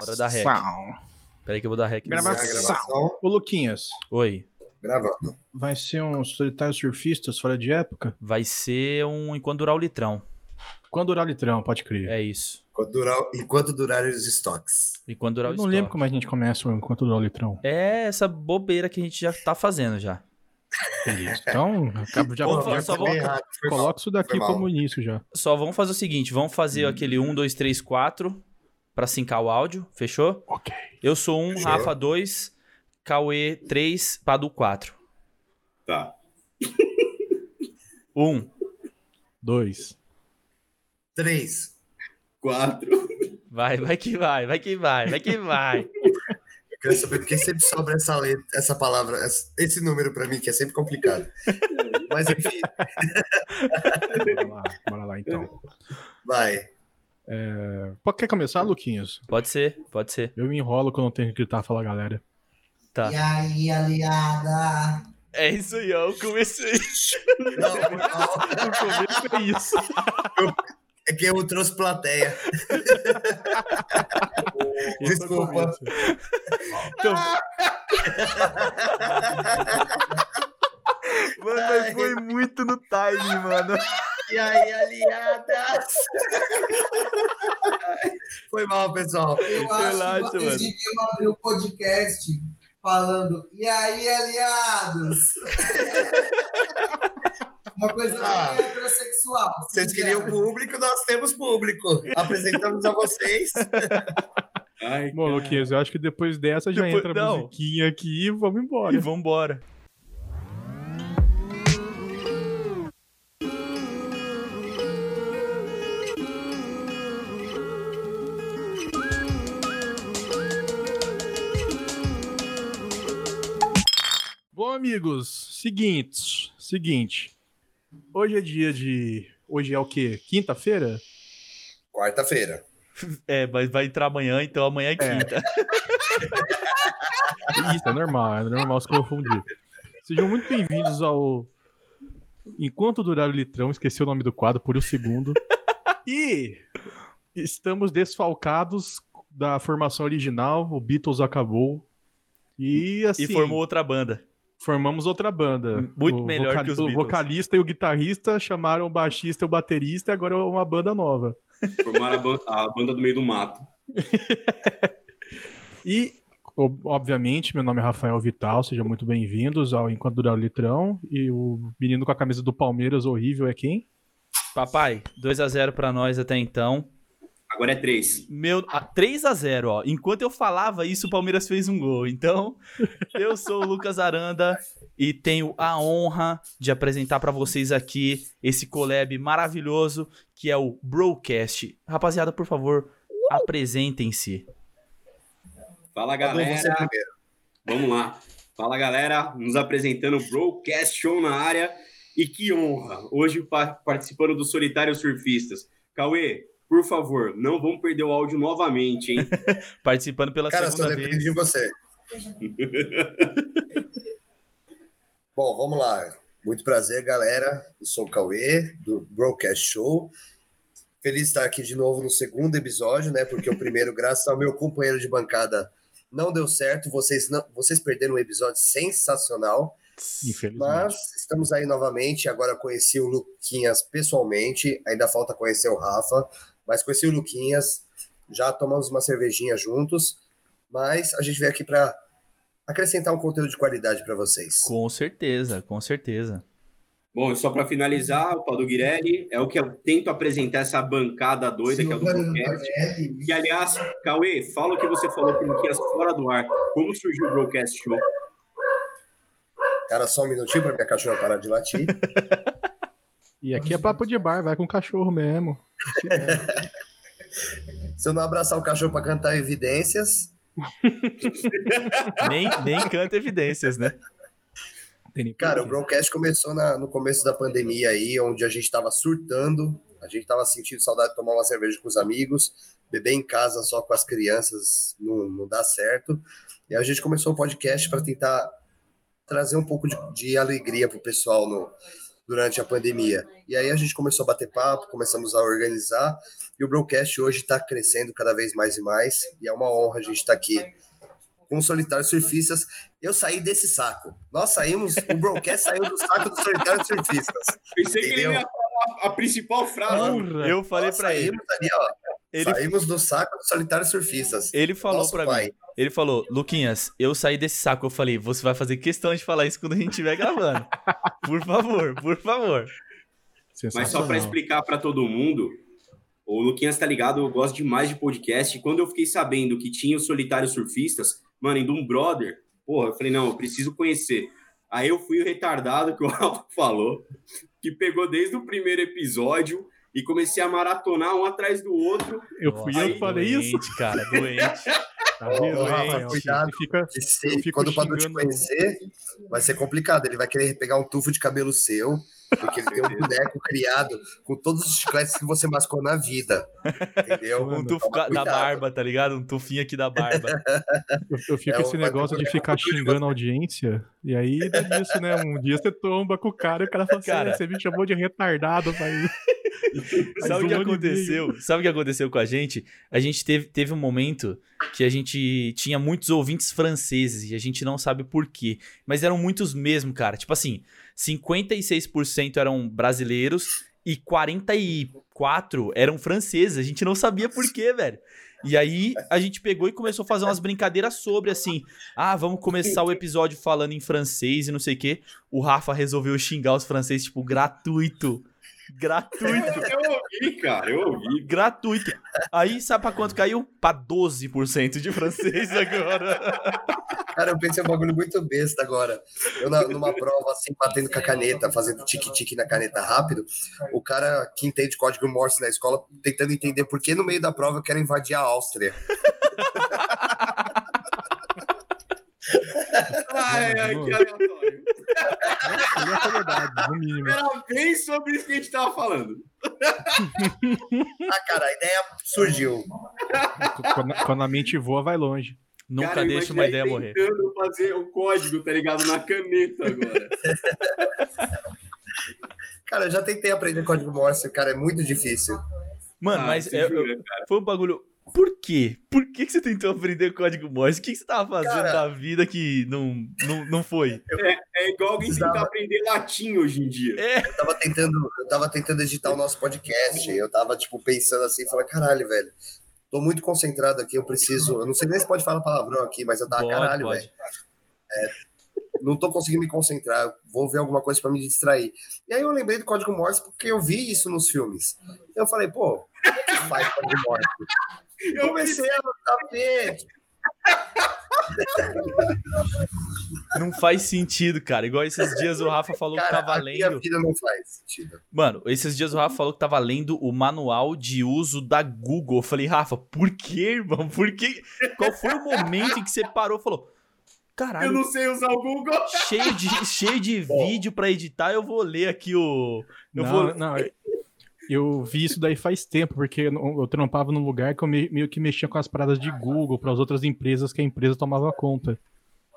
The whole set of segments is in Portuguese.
Hora da rec. Peraí que eu vou dar rec. Gravação. Ô, Luquinhas, Oi. Gravando. vai ser um solitário surfistas fora de época? Vai ser um enquanto durar o litrão. Quando durar o litrão, pode crer. É isso. Enquanto, durar, enquanto durarem os estoques. Enquanto durar Eu não estoque. lembro como a gente começa o enquanto durar o litrão. É essa bobeira que a gente já tá fazendo já. Beleza. Então, acabo- já, só bem vou- errado, coloca isso daqui como início já. Só vamos fazer o seguinte, vamos fazer Hum. aquele 1, 2, 3, 4 pra sincar o áudio, fechou? Ok. Eu sou 1, Fechou. Rafa 2, Cauê 3, Padu 4. Tá. 1. Dois. Três. Quatro. Vai, vai que vai, vai que vai, vai que vai. Eu quero saber por que sempre sobra essa letra, essa palavra, esse número pra mim, que é sempre complicado. Mas enfim, Bora lá, bora lá então. vai. Pô, Quer começar, Luquinhas? Pode ser, pode ser. Eu me enrolo quando eu tenho que gritar fala galera. Tá. E aí, aliada? É isso aí, ó. Eu comecei. Não, não, No começo é isso. é que eu trouxe plateia. É Desculpa. Então... Mano, mas foi muito no timing, mano. E aí, aliadas? Foi mal, pessoal. Eu acho Relaxa, que vocês deviam abrir o podcast falando E aí, aliados? Uma coisa Ah. heterossexual. Vocês queriam público, nós temos público. Apresentamos a vocês. Ai, Bom, Luquinhas, eu acho que depois dessa já Depois- entra a não. musiquinha aqui e vamos embora. E vambora. Bom, amigos, seguinte, seguinte. Hoje é dia de. Hoje é o quê? Quinta-feira? Quarta-feira. É, mas vai entrar amanhã, então amanhã é quinta. Isso, é normal, é normal se confundir. Sejam muito bem-vindos ao Enquanto Durar o Litrão, esqueci o nome do quadro por um segundo. E estamos desfalcados da formação original, o Beatles acabou. E assim, E formou outra banda. Formamos outra banda. Muito O melhor que os O Beatles. vocalista e o guitarrista chamaram o baixista e o baterista e agora é uma banda nova. Formaram a ban- a banda do meio do mato. E, ob- obviamente, meu nome é Rafael Vital, sejam muito bem-vindos ao Enquanto Durar o Litrão. E o menino com a camisa do Palmeiras horrível é quem? Papai, 2 a 0 pra nós até então. Agora é três. Meu, a 3 a 0, ó. Enquanto eu falava isso, o Palmeiras fez um gol. Então, eu sou o Lucas Aranda e tenho a honra de apresentar pra vocês aqui esse collab maravilhoso que é o Broadcast. Rapaziada, por favor, apresentem-se. Fala, você galera. primeiro. Vamos lá. Fala, galera. Nos apresentando o Broadcast Show na área. E que honra. Hoje pa- participando do Solitário Surfistas. Cauê, por favor, não vamos perder o áudio novamente, hein? Participando pela Cara, só segunda depende vez. de você. Bom, vamos lá. Muito prazer, galera. Eu sou o Cauê, do Broadcast Show. Feliz de estar aqui de novo no segundo episódio, né? Porque o primeiro, graças ao meu companheiro de bancada, não deu certo. Vocês, não, vocês perderam um episódio sensacional. Infelizmente. Mas estamos aí novamente. Agora conheci o Luquinhas pessoalmente. Ainda falta conhecer o Rafa. Mas conheci o Luquinhas. Já tomamos uma cervejinha juntos. Mas a gente veio aqui para acrescentar um conteúdo de qualidade para vocês. Com certeza, com certeza. Bom, e só para finalizar, o Padu Guirelli é o que eu tento apresentar essa bancada doida que é o do Broadcast. E, aliás, Cauê, fala o que você falou para o Luquinhas fora do ar. Como surgiu o Broadcast Show? Cara, só um minutinho para minha cachorra parar de latir. E aqui é papo de bar, vai com cachorro mesmo. Se eu não abraçar o cachorro para cantar evidências, Nem, nem canta evidências, né? Cara, o. Broadcast começou na- no começo da pandemia aí, onde a gente estava surtando, a gente estava sentindo saudade de tomar uma cerveja com os amigos, beber em casa só com as crianças não, não dá certo. E a gente começou o podcast para tentar trazer um pouco de, de alegria pro pessoal no, durante a pandemia. E aí a gente começou a bater papo, começamos a organizar, e o Broadcast hoje está crescendo cada vez mais e mais, e é uma honra a gente estar tá aqui com os Solitários Surfistas. Eu saí desse saco. Nós saímos, o Broadcast saiu do saco dos Solitários Surfistas. Pensei que ele ia falar a principal frase. Eu falei para ele. Ali, ó, ele... Saímos do saco dos solitários surfistas. Ele falou para mim. Ele falou, Luquinhas, eu saí desse saco. Eu falei, você vai fazer questão de falar isso quando a gente estiver gravando. por favor, por favor. Mas só para explicar para todo mundo, o Luquinhas tá ligado, eu gosto demais de podcast. E quando eu fiquei sabendo que tinha os solitários surfistas, mano, indo um brother, porra, eu falei, não, eu preciso conhecer. Aí eu fui o retardado que o Rafa falou, que pegou desde o primeiro episódio e comecei a maratonar um atrás do outro. Eu fui eu que falei doente, isso. cara, doente. Tá vendo, Rafael? Cuidado, fica, quando o Padu te conhecer, vai ser complicado. Ele vai querer pegar um tufo de cabelo seu, porque ele tem um boneco criado com todos os chicletes que você mascou na vida. Entendeu? Um tufo da barba, tá ligado? Um tufinho aqui da barba. Eu, eu fico é esse negócio de ficar xingando a audiência, e aí é isso, né? Um dia você tomba com o cara e o cara fala assim: cara, você me chamou de retardado, pai. Sabe o que aconteceu? Sabe o que aconteceu com a gente? A gente teve, teve um momento que a gente tinha muitos ouvintes franceses e a gente não sabe por quê. Mas eram muitos mesmo, cara. Tipo assim, 56% eram brasileiros e 44 eram franceses. A gente não sabia por quê, velho. E aí a gente pegou e começou a fazer umas brincadeiras sobre assim: ah, vamos começar o episódio falando em francês e não sei o quê. O Rafa resolveu xingar os franceses, tipo, gratuito. Gratuito. Eu ouvi, cara, eu ouvi. Gratuito. Aí, sabe pra quanto caiu? Pra 12% de francês agora. Cara, eu pensei um bagulho muito besta agora. Eu, na, numa prova, assim, batendo com a caneta, fazendo tique-tique na caneta rápido, o cara que entende código Morse na escola tentando entender por que no meio da prova eu quero invadir a Áustria. Ai, ai, que aleatório. É verdade, no mínimo. Era bem sobre isso que a gente tava falando. ah, cara, a ideia surgiu. Quando, quando a mente voa, vai longe. Nunca cara, deixa uma ideia morrer. tentando fazer o código, tá ligado? Na caneta agora. cara, eu já tentei aprender código Morse, cara, é muito difícil. Mano, ah, mas é, jura, foi um bagulho por quê? Por que, que você tentou aprender código Morse? O que, que você tava fazendo Cara, da vida que não, não, não foi? É, é igual alguém tentar tava... aprender latim hoje em dia. É. Eu tava tentando, eu tava tentando editar o nosso podcast. Eu tava, tipo, pensando assim, falei, caralho, velho. Tô muito concentrado aqui, eu preciso. Eu não sei nem se pode falar palavrão aqui, mas eu tava, pode, caralho, velho. É, não tô conseguindo me concentrar, vou ver alguma coisa para me distrair. E aí eu lembrei do código Morse porque eu vi isso nos filmes. Então eu falei, pô, como que faz código Morse? Eu comecei a ver. Não faz sentido, cara. Igual esses dias o Rafa falou cara, que tava lendo. A vida não faz sentido. Mano, esses dias o Rafa falou que tava lendo o manual de uso da Google. Eu falei, Rafa, por que, irmão? Por que? Qual foi o momento em que você parou e falou. Caralho. Eu não sei usar o Google. Cheio de, cheio de vídeo para editar, eu vou ler aqui o. Eu não, vou... não, eu vi isso daí faz tempo, porque eu, eu trampava num lugar que eu me, meio que mexia com as paradas de Google para as outras empresas que a empresa tomava conta.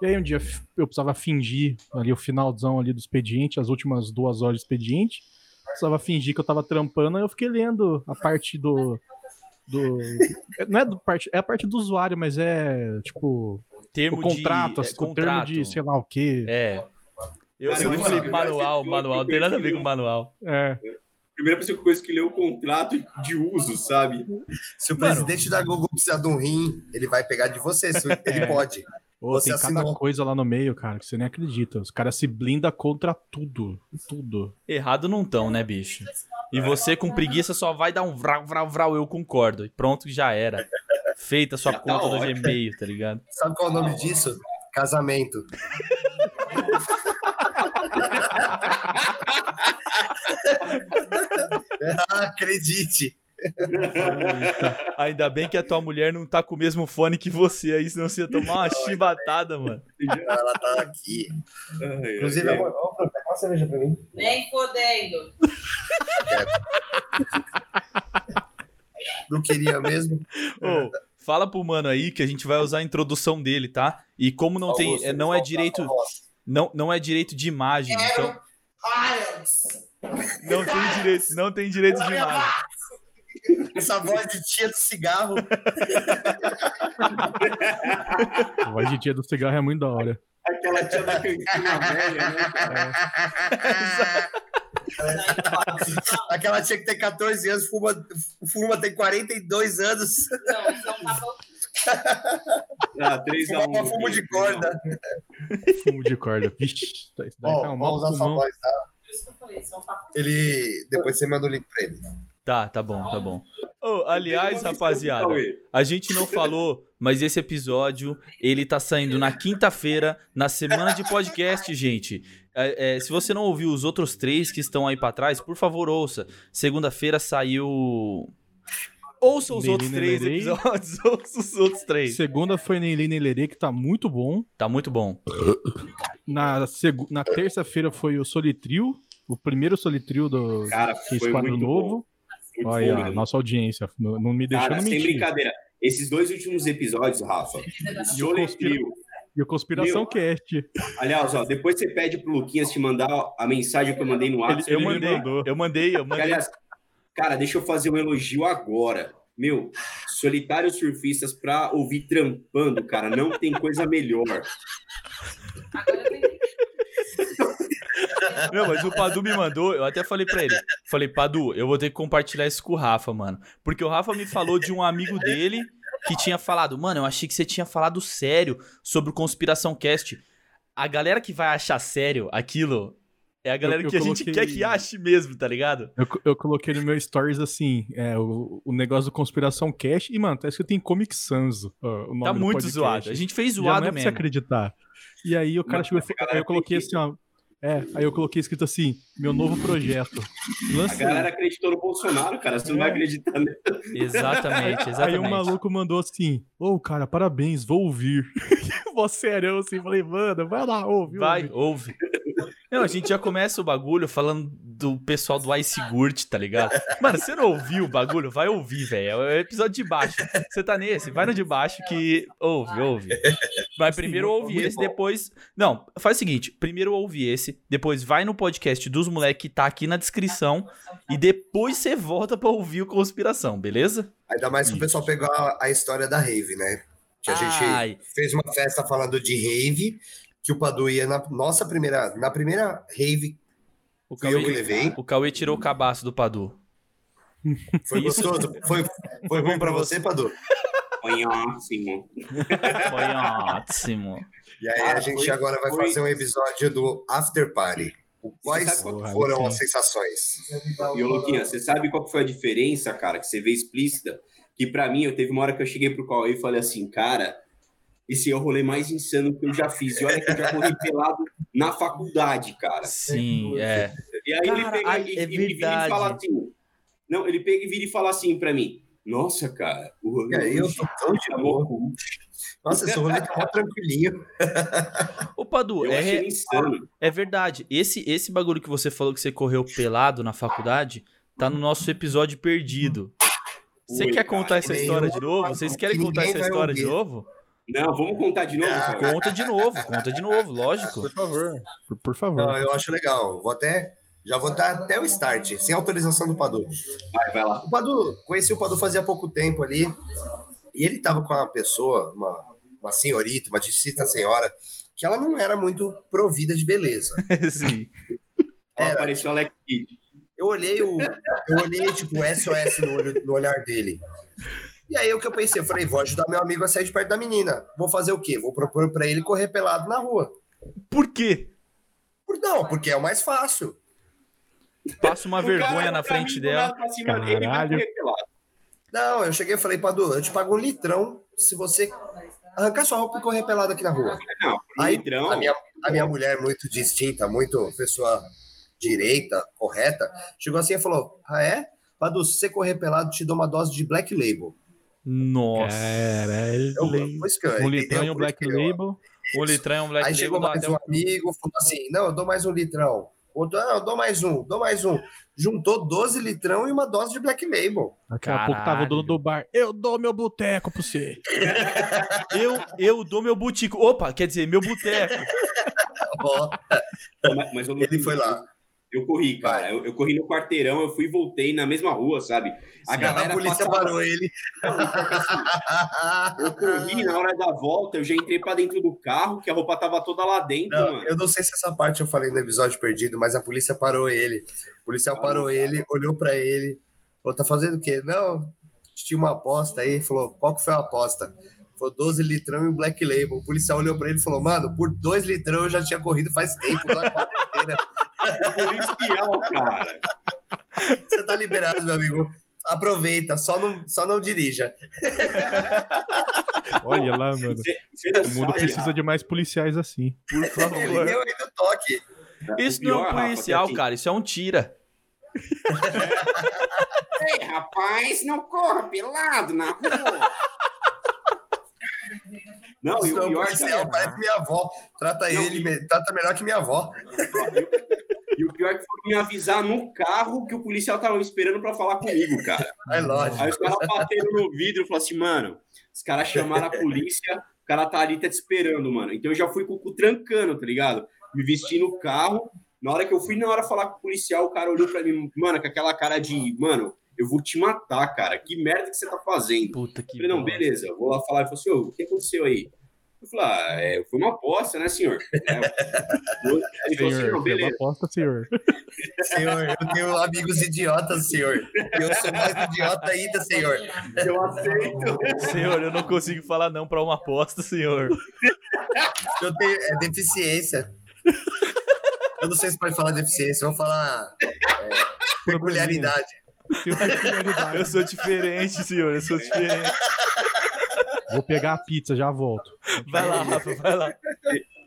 E aí um dia eu precisava fingir ali o finalzão ali do expediente, as últimas duas horas do expediente. Precisava fingir que eu tava trampando, aí eu fiquei lendo a parte do. do não é do parte, é a parte do usuário, mas é tipo termo o contrato, de, é, contrato. termo de sei lá o quê. É. Eu, Cara, eu falei manual, manual, não tem nada a ver com manual. É primeira pessoa que coisa que leu o contrato de uso, sabe? Se o Mano, presidente da Google precisar de um rim, ele vai pegar de você, ele é. pode. Pô, você tem assinou. cada coisa lá no meio, cara, que você nem acredita. Os caras se blindam contra tudo. Tudo. Errado não tão, né, bicho? E você com preguiça só vai dar um vral, vral, vral, eu concordo. E pronto, já era. Feita a sua já tá conta tá do Gmail, tá ligado? Sabe qual é o nome disso? Casamento. Acredite. Ainda bem que a tua mulher não tá com o mesmo fone que você aí, senão você ia tomar uma chibatada, mano. Ela tá aqui. Inclusive, amor, pega uma cerveja pra mim. Vem fodendo. Não queria mesmo. Oh, fala pro mano aí que a gente vai usar a introdução dele, tá? E como não tem, não é direito, não, não é direito de imagem, então. Lions. Não tem direito, não tem direito de nada. Essa voz de tia do cigarro. A voz de tia do cigarro é muito da hora. Aquela tia da cantina velha, né? Aquela tia que tem 14 anos, fuma, fuma tem 42 anos. Não, isso é um. Ah, 3 a 1. Fuma fumo de corda. Fumo de corda. Vixe, isso daí Ó, tá um vamos mal usar sua pulmão. voz, tá? É um. Ele. Depois você manda o link pra ele. Tá, tá bom, tá bom. Ô, aliás, rapaziada, a gente não falou, mas esse episódio, ele tá saindo na quinta-feira, na semana de podcast, gente. É, é, se você não ouviu os outros três que estão aí pra trás, por favor, ouça. Segunda-feira saiu... Ouça os Lili outros três episódios, ouça os outros três. Segunda foi Neilê Nelerê, que tá muito bom. Tá muito bom. Na, segu... Na terça-feira foi o Solitrio, o primeiro Solitrio do Cara, que foi quadro muito novo. bom. Muito Olha, bom a mesmo. nossa audiência. Não, não me deixou Cara, sem mentir. brincadeira. Esses dois últimos episódios, Rafa. Solitrio. e o Conspiração Meu. Cast. Aliás, ó, depois você pede pro Luquinhas te mandar a mensagem que eu mandei no WhatsApp. eu mandei, mandou. eu mandei, eu mandei. Aliás, cara, deixa eu fazer um elogio agora. Meu, solitários surfistas pra ouvir trampando, cara, não tem coisa melhor. Agora. Não, mas o Padu me mandou, eu até falei pra ele. Falei, Padu, eu vou ter que compartilhar isso com o Rafa, mano. Porque o Rafa me falou de um amigo dele que tinha falado, mano, eu achei que você tinha falado sério sobre o Conspiração Cast. A galera que vai achar sério aquilo é a galera Eu- eu que a gente coloquei- quer que ache mesmo, tá ligado? Eu, eu coloquei no meu stories assim, é, o, o negócio do Conspiração Cast. E, mano, tá escrito em Comic Sans. ó, o nome Tá muito zoado. A gente fez Já zoado não é pra você mesmo. acreditar. E aí o cara Mas chegou e a aí eu coloquei tem que- assim, ó. É, aí eu coloquei escrito assim, meu novo projeto. A Lancei. galera acreditou no Bolsonaro, cara. Você não vai É. acreditar nele. Exatamente, Aí exatamente. o maluco mandou assim, ô cara, parabéns, vou ouvir. Mó sério, assim, falei, mano, vai lá, ouve, Vai, ouve. ouve. Não, a gente já começa o bagulho falando do pessoal do Ice Gurt, tá ligado? Mano, você não ouviu o bagulho? Vai ouvir, velho. É o episódio de baixo. Você tá nesse? Vai no de baixo que ouve, ouve. Mas primeiro ouve esse, depois. Não, faz o seguinte: primeiro ouve esse, depois vai no podcast dos moleques que tá aqui na descrição e depois você volta pra ouvir o Conspiração, beleza? Ainda mais que o pessoal pegou a, a história da rave, né? Que a gente Ai. fez uma festa falando de rave, que o Padu ia na nossa primeira, na primeira rave, O fui eu que Cauê, levei. o Cauê tirou o cabaço do Padu. Foi Isso. gostoso? Foi, foi bom pra você, Padu? Foi ótimo. Foi ótimo. E aí Cara, a gente foi- agora vai foi- fazer um episódio do After Party. Quais que foram foi? as sensações? E Luquinha, você sabe qual que foi a diferença, cara, que você vê explícita? Que pra mim, eu teve uma hora que eu cheguei pro Cauê e falei assim, cara, esse é o rolê mais insano que eu já fiz. E olha que eu já corri pelado na faculdade, cara. Sim, é. E aí ele Cara, pega ai, e, é e- ele vira e fala assim. Não, ele pega e vira e fala assim pra mim. Nossa, cara, o rolê aí, eu tô tão de louco. Nossa, esse rolê tá tranquilinho. Ô, Padu, Eu é, insano. é verdade. Esse, esse bagulho que você falou que você correu pelado na faculdade tá no nosso episódio perdido. Você quer cara, contar essa história de novo? Vocês querem que contar essa história de novo? Não, vamos contar de novo, Ah. Conta de novo, conta de novo, lógico. Por favor. Por, por favor. Não, eu acho legal. Vou até. Já vou dar até o start, sem autorização do Padu. Vai, vai lá. O Padu, conheci o Padu fazia pouco tempo ali. E ele tava com uma pessoa, uma, uma senhorita, uma distinta senhora, que ela não era muito provida de beleza. Sim. Apareceu o Alex Kidd. Eu olhei o. Eu olhei, tipo, o SOS no, olho- no olhar dele. E aí o que eu pensei? Eu falei, vou ajudar meu amigo a sair de perto da menina. Vou fazer o quê? Vou propor pra ele correr pelado na rua. Por quê? Por não, porque é o mais fácil. Passa uma O vergonha cara na pra mim, frente dela. dele, vai Caralho. Não, eu cheguei e falei, Padu, eu te pago um litrão se você arrancar sua roupa e correr pelado aqui na rua. Não, Aí, litrão. a minha, a minha mulher, muito distinta, muito pessoa direita, correta, chegou assim e falou: Ah, é? Padu, se você correr pelado, te dou uma dose de Black Label. Nossa. Caralho. Um litrão e um Por Black Label. Um litrão é um black Aí chegou label, mais um amigo, falou assim: Não, eu dou mais um litrão. Outro, ah, eu dou mais um, dou mais um. Juntou 12 litrão e uma dose de Black Label. Daqui a pouco tava o dono do bar. Eu dou meu boteco pra você. Eu, eu dou meu butico. Opa, quer dizer, meu boteco. Mas, mas eu não- ele foi lá. Eu corri, cara. Eu, eu corri no quarteirão, eu fui e voltei na mesma rua, sabe? A A galera polícia passava- parou ele. Eu corri na hora da volta, eu já entrei pra dentro do carro, que a roupa tava toda lá dentro, Não, mano. eu não sei se essa parte eu falei no episódio perdido, mas a polícia parou ele. O policial Ah, parou não, ele, olhou pra ele, falou: tá fazendo o quê? Não, tinha uma aposta aí. Falou: qual que foi a aposta? Falou 12 litrão e um black label. O policial olhou pra ele e falou: mano, por 2 litrão eu já tinha corrido faz tempo. é. Policial, cara. Você tá liberado, meu amigo. Aproveita, só não, só não dirija. Olha lá, mano. Você, você não O mundo precisa de mais policiais assim. Por Ele favor. deu aí no toque. Isso O não é um Rafa, policial, cara. Isso é um tira. Ei, rapaz, não corra pelado na rua. Não, e o é um pior, policial, cara, parece minha avó. Trata Não, ele, e- trata melhor que minha avó. e o pior é que foi me avisar no carro que o policial tava esperando pra falar comigo, cara. É lógico. Aí os caras bateram no vidro e falaram assim, mano, os caras chamaram a polícia, o cara tá ali, tá te esperando, mano. Então eu já fui com o cu trancando, tá ligado? Me vesti no carro. Na hora que eu fui, na hora falar com o policial, o cara olhou pra mim, mano, com aquela cara de, mano, eu vou te matar, cara. Que merda que você tá fazendo? Puta que Eu falei, não, bosta. beleza, eu vou lá falar. Ele falou assim, o que aconteceu aí? Eu falei, ah, é, foi uma aposta, né, senhor? Ele falou assim, Senhor, não, foi uma beleza. aposta, senhor. Senhor, eu tenho amigos idiotas, senhor. Eu sou mais idiota ainda, senhor. Eu aceito. Senhor, eu não consigo falar não pra uma aposta, senhor. Eu tenho é deficiência. Eu não sei se pode falar deficiência, eu vou falar é, peculiaridade. Eu sou diferente, senhor. Eu sou diferente. Vou pegar a pizza, já volto. Vai lá, Rafa, vai lá.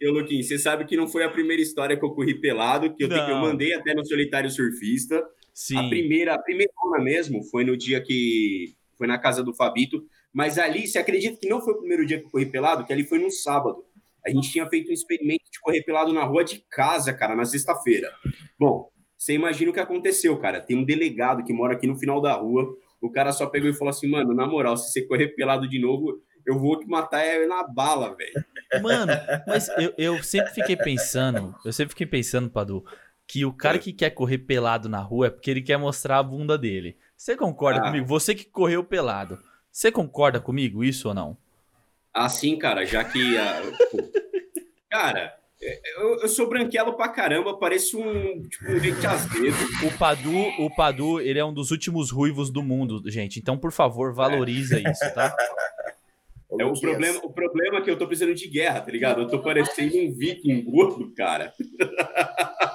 Eu, Luquinho, você sabe que não foi a primeira história que eu corri pelado, que eu, tenho- eu mandei até no Solitário Surfista. A Sim. primeira, a primeira mesmo foi no dia que foi na casa do Fabito, mas ali, você acredita que não foi o primeiro dia que eu corri pelado, que ali foi no sábado. A gente tinha feito um experimento de correr pelado na rua de casa, cara, na sexta-feira. Bom, você imagina o que aconteceu, cara. Tem um delegado que mora aqui no final da rua. O cara só pegou e falou assim: mano, na moral, se você correr pelado de novo, eu vou te matar é na bala, velho. Mano, mas eu, eu sempre fiquei pensando, eu sempre fiquei pensando, Padu, que o cara que quer correr pelado na rua é porque ele quer mostrar a bunda dele. Você concorda Ah. comigo? Você que correu pelado. Você concorda comigo, isso ou não? Assim, cara, já que. ah, pô, cara, eu, eu sou branquelo pra caramba, parece um. Tipo, um leite azedo. O Padu, o Padu, ele é um dos últimos ruivos do mundo, gente. Então, por favor, valoriza isso, tá? É, o, problema, o problema é que eu tô precisando de guerra, tá ligado? Eu tô parecendo um viking gordo, cara.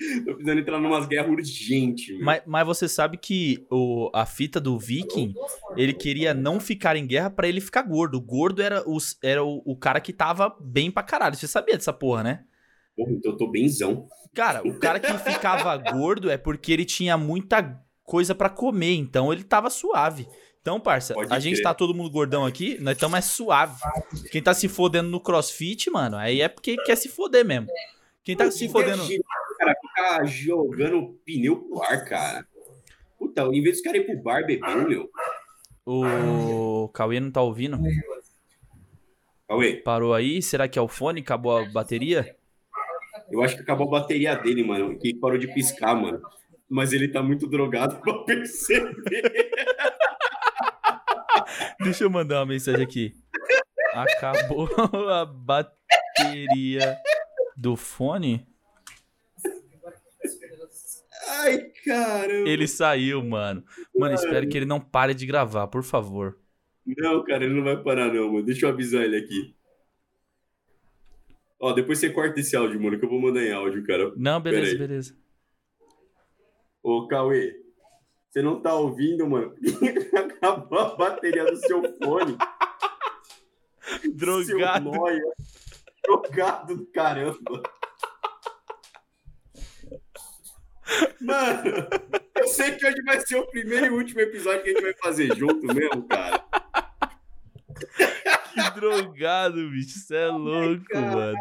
tô precisando entrar numas guerras urgentes. Mas, mas você sabe que o, a fita do Viking, ele queria não ficar em guerra pra ele ficar gordo. O gordo era, os, era o, o cara que tava bem pra caralho. Você sabia dessa porra, né? Porra, então eu tô benzão. Cara, o cara que ficava gordo é porque ele tinha muita coisa pra comer, então ele tava suave. Então, parça, Pode a gente tá todo mundo gordão aqui, nós estamos é suave. Quem tá se fodendo no crossfit, mano, aí é porque quer se foder mesmo. Quem tá se fodendo. Ficar jogando pneu pro ar, cara. Puta, em vez dos caras ir pro bar beber, meu. O Cauê não tá ouvindo? Cauê, Parou aí? Será que é o fone? Acabou a bateria? eu acho que acabou a bateria dele, mano. Que parou de piscar, mano. Mas ele tá muito drogado pra perceber. Deixa eu mandar uma mensagem aqui. Acabou a bateria do fone? Ai, caramba. Ele saiu, mano. Mano, espero que ele não pare de gravar, por favor. Não, cara, ele não vai parar, não, mano. Deixa eu avisar ele aqui. Ó, depois você corta esse áudio, mano, que eu vou mandar em áudio, cara. Não, beleza, beleza. Ô, Cauê, você não tá ouvindo, mano? Acabou a bateria do seu fone. Seu Drogado. nóia. Drogado do caramba. Mano, eu sei que hoje vai ser o primeiro e último episódio que a gente vai fazer junto mesmo, cara. Que drogado, bicho. Você é louco, cara. mano.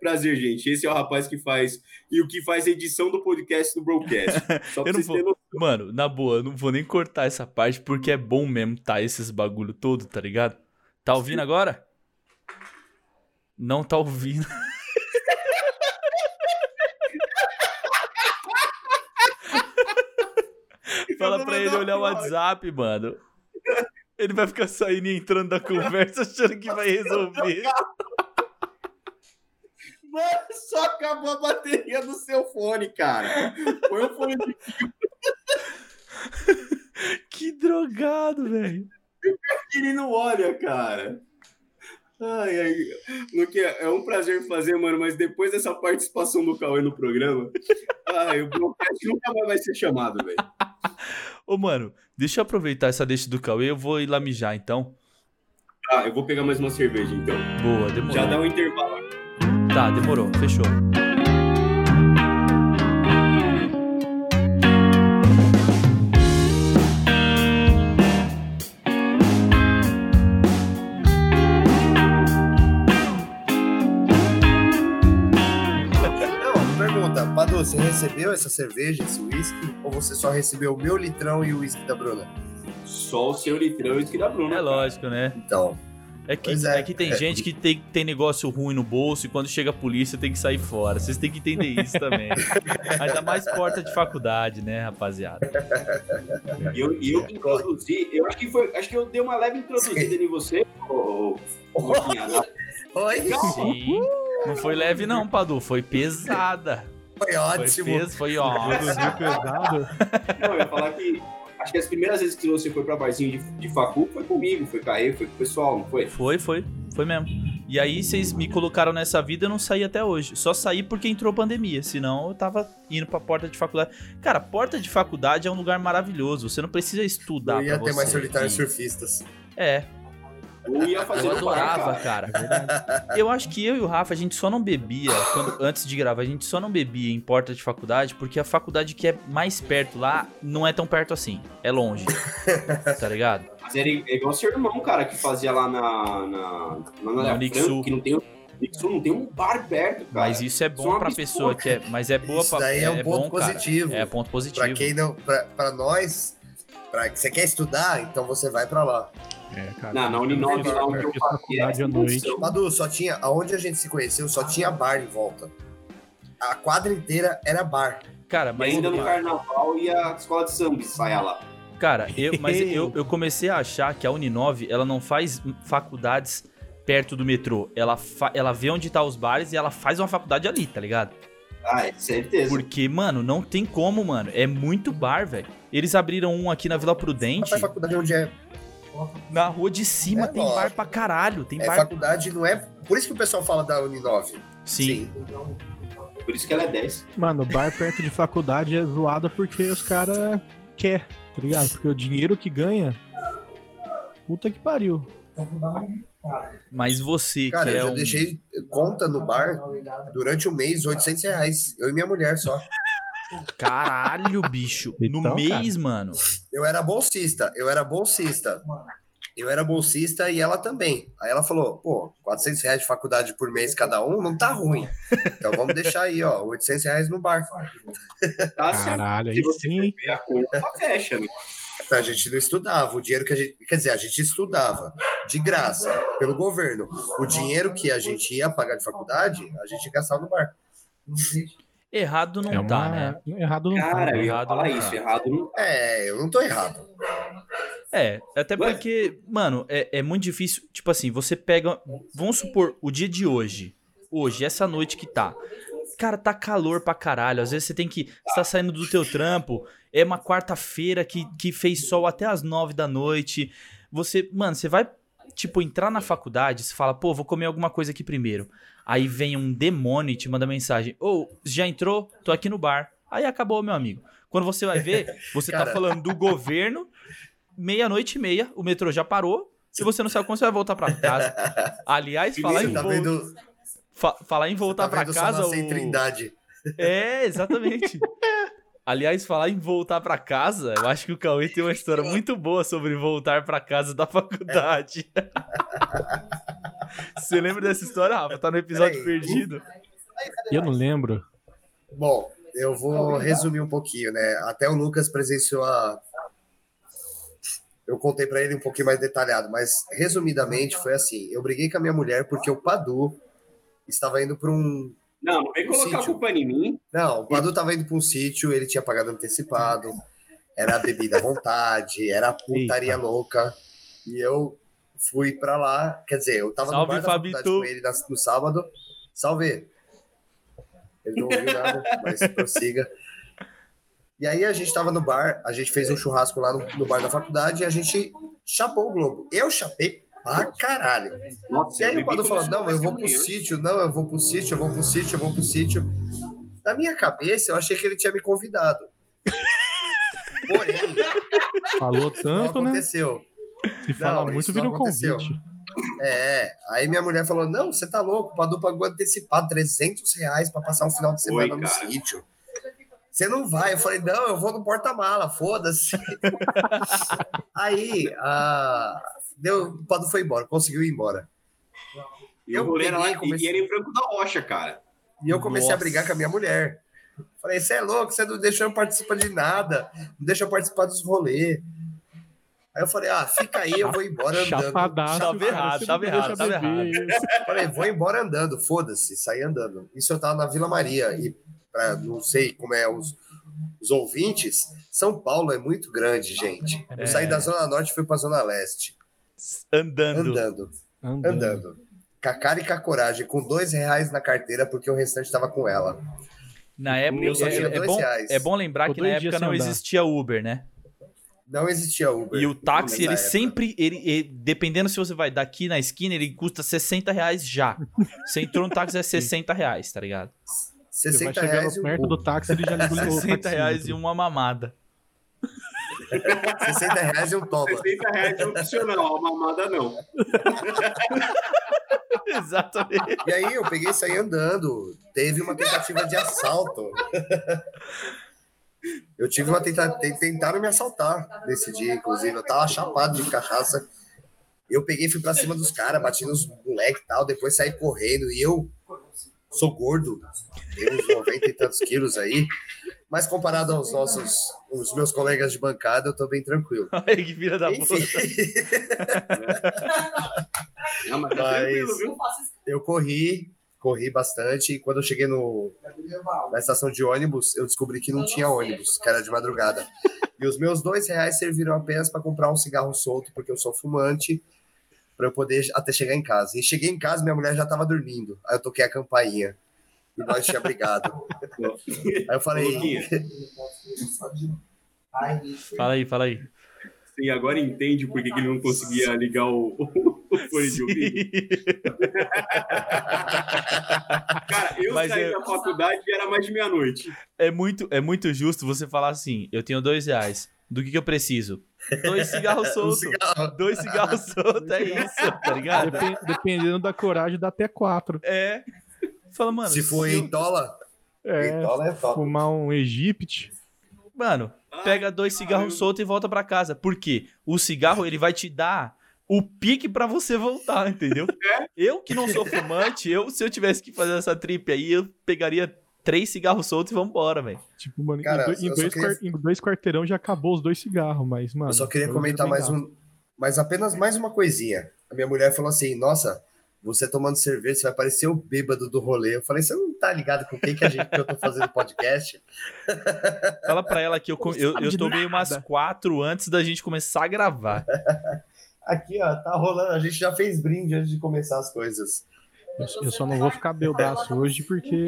Prazer, gente. Esse é o rapaz que faz. E o que faz a edição do podcast do Broadcast. Só pra Eu não vocês terem noção. Mano, na boa, eu não vou nem cortar essa parte porque é bom mesmo tá esses bagulho todo, tá ligado? Tá ouvindo agora? Não tá ouvindo. Fala pra ele olhar o um. WhatsApp, mano. Ele vai ficar saindo e entrando da conversa achando que vai resolver. Mano, só acabou a bateria do seu fone, cara. Põe o fone de Que drogado, velho. ele não olha, cara. Ai, ai. Luque, é um prazer fazer, mano, mas depois dessa participação do Cauê no programa, ai, o Brocast nunca mais vai ser chamado, velho. Ô, mano, deixa eu aproveitar essa deixa do Cauê. Eu vou ir lá mijar, então. Tá, eu vou pegar mais uma cerveja, então. Boa, demorou. Já dá um intervalo. Tá, demorou. Fechou. Você recebeu essa cerveja, esse whisky? Ou você só recebeu o meu litrão e o whisky da Bruna? Só o seu litrão e o que da Bruna. É cara. lógico, né? Então, É que, é. é. que tem É. gente que tem, tem negócio ruim no bolso e quando chega a polícia tem que sair fora. Vocês têm que entender isso também. Ainda mais porta de faculdade, né, rapaziada? E eu, eu que introduzi, eu acho que foi, acho que eu dei uma leve introduzida em você, ô, ô, oi, Sim. Não foi leve, não, Padu. Foi pesada. Foi Foi ótimo. peso, foi ó. Produziu pesado. Não, eu ia falar que acho que as primeiras vezes que você foi pra barzinho de, de facu foi comigo, foi com a E, foi com o pessoal, não foi? Foi, foi. Foi mesmo. E aí vocês me colocaram nessa vida e eu não saí até hoje. Só saí porque entrou pandemia. Senão eu tava indo pra porta de faculdade. Cara, porta de faculdade é um lugar maravilhoso. Você não precisa estudar Não ia pra ter você. mais solitários surfistas. É, Eu ia fazer eu adorava, cara. cara. Eu acho que eu e o Rafa, a gente só não bebia, quando- antes de gravar, a gente só não bebia em porta de faculdade, porque a faculdade que é mais perto lá não é tão perto assim. É longe. Tá ligado? Mas era igual seu irmão, cara, que fazia lá na. na, na, Na na. Franco, que não tem, Unixul não tem um bar perto, cara. Mas isso é Isso é bom pra absurdo. pessoa que é. Mas é boa Isso pra. daí é um ponto bom, cara. positivo. É ponto positivo. Pra quem não, pra, pra nós, pra que você quer estudar, então você vai pra lá. É, cara. Não, na Uninove, lá onde eu faculdade à noite. Madu, só tinha, aonde a gente se conheceu, só tinha bar em volta. A quadra inteira era bar. Cara, E mas. ainda no carnaval e a escola de samba saia lá. Cara, eu, mas eu, eu comecei a achar que a Uninove, ela não faz faculdades perto do metrô. Ela, fa- ela vê onde tá os bares e ela faz uma faculdade ali, tá ligado? Ah, é certeza. Porque, mano, não tem como, mano. É muito bar, velho. Eles abriram um aqui na Vila Prudente. Faz faculdade onde é. Na rua de cima É tem lógico. bar pra caralho. Tem É bar. faculdade, não é. Por isso que o pessoal fala da Uninove. Sim. Por isso que ela é 10. Mano, bar perto de faculdade é zoado porque os caras quer, tá ligado? Porque o dinheiro que ganha. Puta que pariu. Mas você, Cara, que eu é já um. deixei conta no bar durante um mês, 800 reais. Eu e minha mulher só. Caralho, bicho. No Então, mês, mano. Eu era bolsista, eu era bolsista. Eu era bolsista e ela também. Aí ela falou, pô, 400 reais de faculdade por mês cada um, não tá ruim. Então vamos deixar aí, ó, 800 reais no bar. Tá certo. Caralho, aí sim. a conta, fecha, né? A gente não estudava, o dinheiro que a gente. Quer dizer, a gente estudava de graça, pelo governo. O dinheiro que a gente ia pagar de faculdade, a gente gastava no bar. Errado não É uma... tá, né? Errado não Cara, tá. errado falar não isso, tá. errado não É, eu não tô errado. É, até Ué? porque, mano, é, é muito difícil. Tipo assim, você pega. Vamos supor, o dia de hoje. Hoje, essa noite que tá. Cara, tá calor pra caralho. Às vezes você tem que. Você tá saindo do teu trampo. É uma quarta-feira que, que fez sol até as nove da noite. Você. Mano, você vai, tipo, entrar na faculdade. Você fala, pô, vou comer alguma coisa aqui primeiro. Aí vem um demônio e te manda mensagem. Ô, já entrou? Tô aqui no bar. Aí acabou, meu amigo. Quando você vai ver, você tá falando do governo meia-noite e meia, o metrô já parou. Se você não sabe como você vai voltar pra casa. Aliás, falar em, tá vendo, fa- falar em voltar tá só casa. em O... Trindade. É, exatamente. Aliás, falar em voltar pra casa, eu acho que o Cauê tem uma história muito boa sobre voltar pra casa da faculdade. Você lembra dessa história, Rafa? Tá no episódio Peraí. perdido. Eu não lembro. Bom, eu vou resumir um pouquinho, né? Até o Lucas presenciou a. Eu contei pra ele um pouquinho mais detalhado, mas resumidamente foi assim: eu briguei com a minha mulher porque o Padu estava indo para um. Não, não vem colocar a Sítio. culpa em mim. Não, o Padu estava indo para um sítio, ele tinha pagado antecipado. era bebida à vontade, era putaria Eita. louca. E eu fui pra lá, quer dizer, eu tava Salve, no bar da faculdade Fabito. com ele no sábado. Salve! Ele não ouviu nada, mas prossiga. E aí a gente tava no bar, a gente fez um churrasco lá no, no bar da faculdade e a gente chapou o Globo. Eu chapei pra caralho. Nossa, E aí eu o Padu se não, eu vou pro sítio, não, eu vou pro sítio, eu vou pro sítio, eu vou pro sítio. Na minha cabeça, eu achei que ele tinha me convidado. Porém, Falou não tanto, né? aconteceu. Se fala Não, muito, vira não um convite. É, aí minha mulher falou: não, você tá louco, o Padu pagou antecipado 300 reais pra passar um final de semana Oi, no sítio. Você não vai? Eu falei: não, eu vou no porta-mala, foda-se. aí, a... Deu, o Padu foi embora, conseguiu ir embora. E o Eu era lá, e comecei- e era em Franco da Rocha, cara. E eu comecei Nossa. a brigar com a minha mulher. Falei, você é louco, você não deixou eu participar de nada, não deixa eu participar dos rolês. Aí eu falei, ah, fica aí, eu vou embora andando. Chapadaço. Tava errado, tava deixa errado, tava beber. Falei, vou embora andando, foda-se, saí andando. Isso eu tava na Vila Maria, e pra, não sei como é os, os ouvintes, São Paulo é muito grande, gente. Eu É. saí da Zona Norte e fui pra Zona Leste, Andando. andando, Andando. andando. Com a cara e com a coragem, com dois reais na carteira, porque o restante tava com ela. Na época, Eu só é, tinha é dois bom, reais. é bom lembrar Tô que na época não andar. existia Uber, né? Não existia Uber. E o táxi, ele época. sempre, ele, ele- dependendo se você vai daqui na esquina, ele custa 60 reais já. Você entrou no táxi é 60 reais, tá ligado? Você vai 60 chegando reais e um perto pouco. do táxi, ele já liga o 60 reais e uma mamada. 60 reais e um toma. 60 reais é opcional, a mamada não. Exatamente. E aí eu peguei e saí andando. Teve uma tentativa de assalto. Eu tive uma tentativa. Tentaram me assaltar nesse dia, inclusive. Eu tava chapado de cachaça. Eu peguei e fui pra cima dos caras, bati nos moleques e tal, depois saí correndo. E eu sou gordo, tenho uns 90 e tantos quilos aí. Mas comparado aos nossos, os meus colegas de bancada, eu tô bem tranquilo. Ai, que filha da Enfim, puta. Não, mas tá Mas- tranquilo, viu? eu corri, corri bastante. E quando eu cheguei no, na estação de ônibus, eu descobri que não tinha ônibus, que era de madrugada. E os meus dois reais serviram apenas para comprar um cigarro solto, porque eu sou fumante, para eu poder até chegar em casa. E cheguei em casa, minha mulher já estava dormindo. Aí eu toquei a campainha. E nós tinha brigado. Aí eu falei, Fala aí, fala aí. Você agora entende por que que ele não conseguia ligar o, o fone de ouvido? Cara, eu Mas saí eu- da faculdade e era mais de meia-noite. É muito, é muito justo você falar assim: eu tenho dois reais. Do que, que eu preciso? Dois cigarros um soltos. cigarro. Dois cigarros soltos, é isso, tá ligado? Depen- dependendo da coragem, dá até quatro. É. Fala, mano. Se for em dólar, É, em dólar é top. fumar um Egypt. Mano, pega dois cigarros soltos e volta pra casa. Por quê? O cigarro, ele vai te dar o pique pra você voltar, entendeu? Eu que não sou fumante, eu, se eu tivesse que fazer essa trip aí, eu pegaria três cigarros soltos e vambora, velho. Tipo, mano, Cara, em, dois, queria- em dois quarteirão já acabou os dois cigarros, mas, mano. Eu só queria comentar mais um, mas apenas mais uma coisinha. A minha mulher falou assim: Nossa, você tomando cerveja, você vai parecer o bêbado do rolê. Eu falei: Você não tá ligado com quem que, a gente, que eu tô fazendo podcast? Fala pra ela que eu, eu, eu tomei umas quatro antes da gente começar a gravar. Aqui, ó, tá rolando. A gente já fez brinde antes de começar as coisas. Eu, eu só não vou ficar beldaço hoje porque.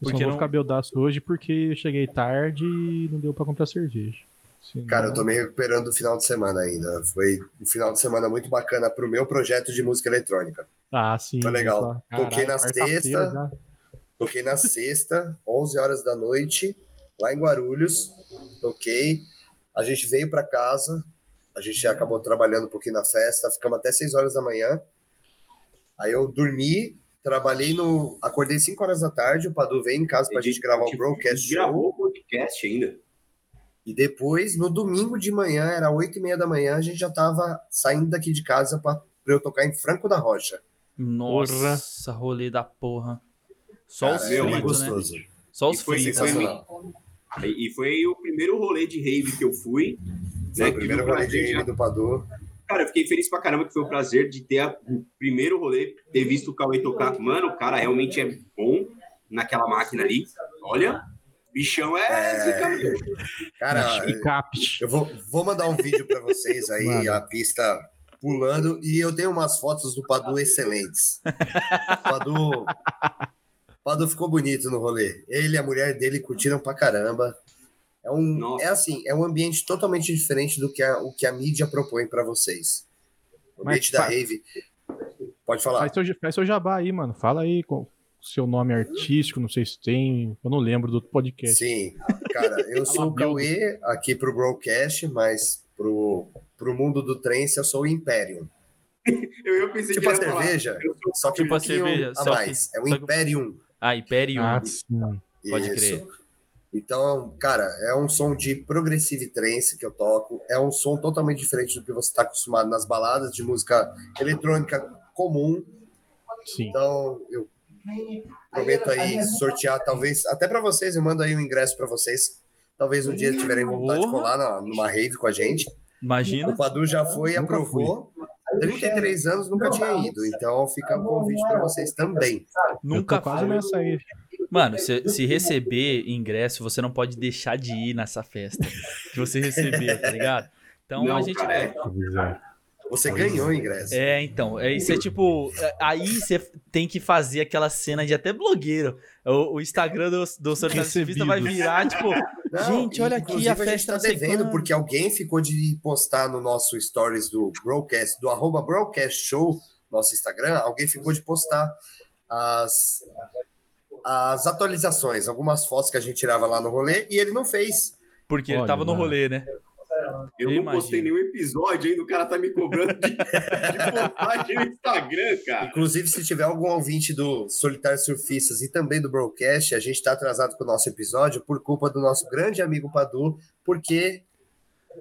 Eu Porque só vou não- ficar beldaço hoje porque eu cheguei tarde e não deu pra comprar cerveja. Senão- Cara, eu tô me recuperando do final de semana ainda. Foi um final de semana muito bacana pro meu projeto de música eletrônica. Ah, sim. Foi legal. Toquei na sexta. já. Toquei na sexta, 11 horas da noite, lá em Guarulhos. Toquei. A gente veio pra casa. A gente acabou trabalhando um pouquinho na festa. Ficamos até 6 horas da manhã. Aí eu dormi, trabalhei no. Acordei 5 horas da tarde. O Padu veio em casa pra gente gravar o broadcast show. Gravou o podcast ainda. E depois, no domingo de manhã, era 8 e meia da manhã, a gente já tava saindo daqui de casa pra, pra eu tocar em Franco da Rocha. Nossa, rolê da porra. Só os Cara, é muito fritos, né? gostoso. Só os E foi- fritos. foi- Sensacional. E, foi o primeiro rolê de rave que eu fui. Foi né, o primeiro rolê de rave do Padu. Cara, eu fiquei feliz pra caramba que foi o prazer de ter a- o primeiro rolê, ter visto o Cauê tocar. Mano, o cara realmente é bom naquela máquina ali. Olha, Bichão é. mesmo. Cara, eu vou, vou mandar um vídeo pra vocês aí, Manda. a pista pulando, e eu tenho umas fotos do Padu excelentes. O Padu, o Padu ficou bonito no rolê. Ele e a mulher dele curtiram pra caramba. É, um, Nossa. é assim, é um ambiente totalmente diferente do que a, o que a mídia propõe pra vocês. O Mas ambiente da fa- rave. Pode falar. Faz seu, faz seu jabá aí, mano. Fala aí com o seu nome artístico, não sei se tem. Eu não lembro do podcast. Sim, cara, eu sou o Cauê aqui pro Broadcast, mas pro, pro mundo do trance eu sou o Imperium. Eu, eu pensei Tipo a que falar. cerveja, sou- só que um Tipo a pouquinho cerveja, a só que- mais. É o só que- Imperium. Ah, Imperium. Ah, sim. Pode Isso. crer. Então, cara, é um som de progressive trance que eu toco. É um som totalmente diferente do que você está acostumado nas baladas de música eletrônica comum. Sim. Então, eu prometo aí sortear, talvez, até para vocês, eu mando aí um ingresso para vocês. Talvez um dia tiverem vontade de colar na- numa rave com a gente. Imagina. O Padu já foi e aprovou. 33 anos nunca tinha ido, então fica o convite para vocês também. Nunca quase nessa aí. Mano, se, se receber ingresso, você não pode deixar de ir nessa festa que você recebeu, tá ligado? Então Não, a gente. cara, é. É. Você ganhou o ingresso. É, então, é isso é tipo, é, aí você tem que fazer aquela cena de até blogueiro. O, o Instagram do, do Solitário Surfista vai virar, tipo, Não, gente, olha aqui a gente festa tá não sei devendo, quando. porque alguém ficou de postar no nosso stories do Broadcast, do arroba Broadcast Show, nosso Instagram, alguém ficou de postar as, as atualizações, algumas fotos que a gente tirava lá no rolê, e ele não fez. Porque ele Olha, tava no mano. rolê, né? Eu Eu não postei nenhum episódio ainda, o cara tá me cobrando de, de postagem no Instagram, cara. Inclusive, se tiver algum ouvinte do Solitário Surfistas e também do Broadcast, a gente está atrasado com o nosso episódio por culpa do nosso grande amigo Padu, porque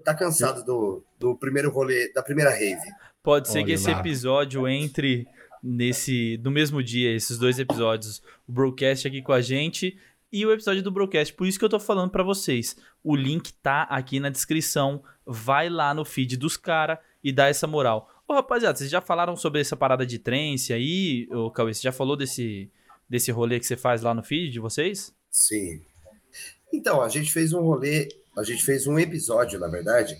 tá cansado do, do primeiro rolê, da primeira rave. Pode ser que Olha esse lá. episódio entre nesse no mesmo dia, esses dois episódios, o broadcast aqui com a gente e o episódio do broadcast. Por isso que eu tô falando pra vocês. O link tá aqui na descrição. Vai lá no feed dos cara e dá essa moral. Ô, rapaziada, vocês já falaram sobre essa parada de trance aí, ô Cauê? Você já falou desse desse rolê que você faz lá no feed de vocês? Sim. Então, a gente fez um rolê, a gente fez um episódio, na verdade,